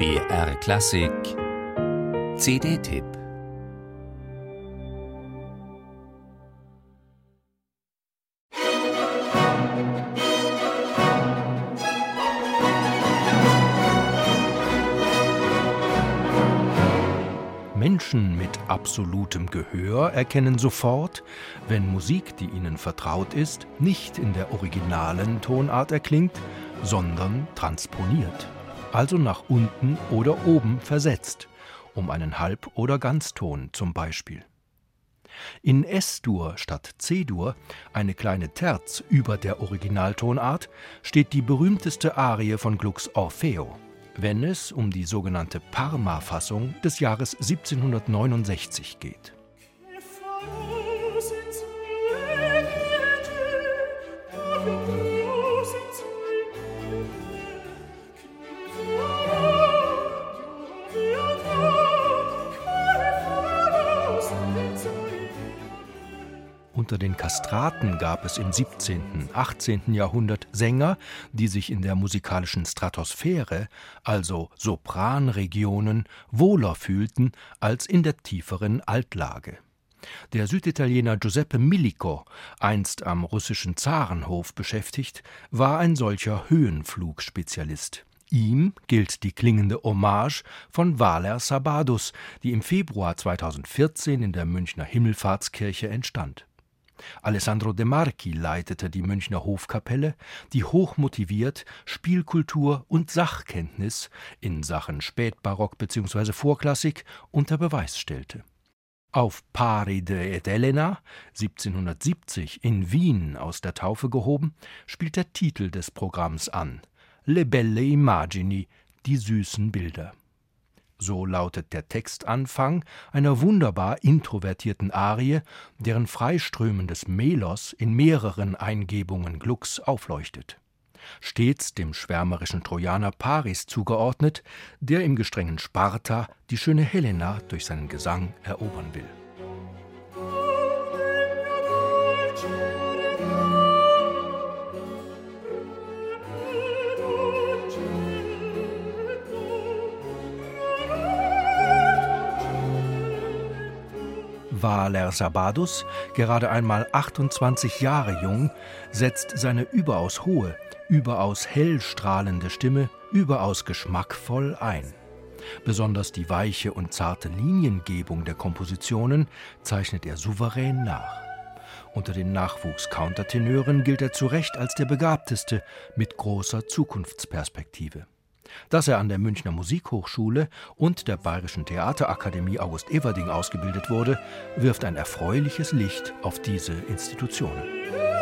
BR Klassik. CD-Tipp Menschen mit absolutem Gehör erkennen sofort, wenn Musik, die ihnen vertraut ist, nicht in der originalen Tonart erklingt, sondern transponiert, also nach unten oder oben versetzt, um einen Halb- oder Ganzton zum Beispiel. In S-Dur statt C-Dur, eine kleine Terz über der Originaltonart, steht die berühmteste Arie von Glucks Orfeo wenn es um die sogenannte Parma-Fassung des Jahres 1769 geht. Unter den Kastraten gab es im 17., 18. Jahrhundert Sänger, die sich in der musikalischen Stratosphäre, also Sopranregionen, wohler fühlten als in der tieferen Altlage. Der Süditaliener Giuseppe Millico, einst am russischen Zarenhof beschäftigt, war ein solcher Höhenflugspezialist. Ihm gilt die klingende Hommage von Valer Sabadus, die im Februar 2014 in der Münchner Himmelfahrtskirche entstand. Alessandro De Marchi leitete die Münchner Hofkapelle, die hochmotiviert Spielkultur und Sachkenntnis in Sachen Spätbarock bzw. Vorklassik unter Beweis stellte. Auf Paride et Elena, 1770 in Wien aus der Taufe gehoben, spielt der Titel des Programms an: Le belle immagini, die süßen Bilder so lautet der Textanfang einer wunderbar introvertierten Arie, deren freiströmendes Melos in mehreren Eingebungen Glucks aufleuchtet. Stets dem schwärmerischen Trojaner Paris zugeordnet, der im gestrengen Sparta die schöne Helena durch seinen Gesang erobern will. Valer Sabadus, gerade einmal 28 Jahre jung, setzt seine überaus hohe, überaus hell strahlende Stimme überaus geschmackvoll ein. Besonders die weiche und zarte Liniengebung der Kompositionen zeichnet er souverän nach. Unter den Nachwuchs-Countertenören gilt er zu Recht als der begabteste mit großer Zukunftsperspektive. Dass er an der Münchner Musikhochschule und der Bayerischen Theaterakademie August Everding ausgebildet wurde, wirft ein erfreuliches Licht auf diese Institutionen.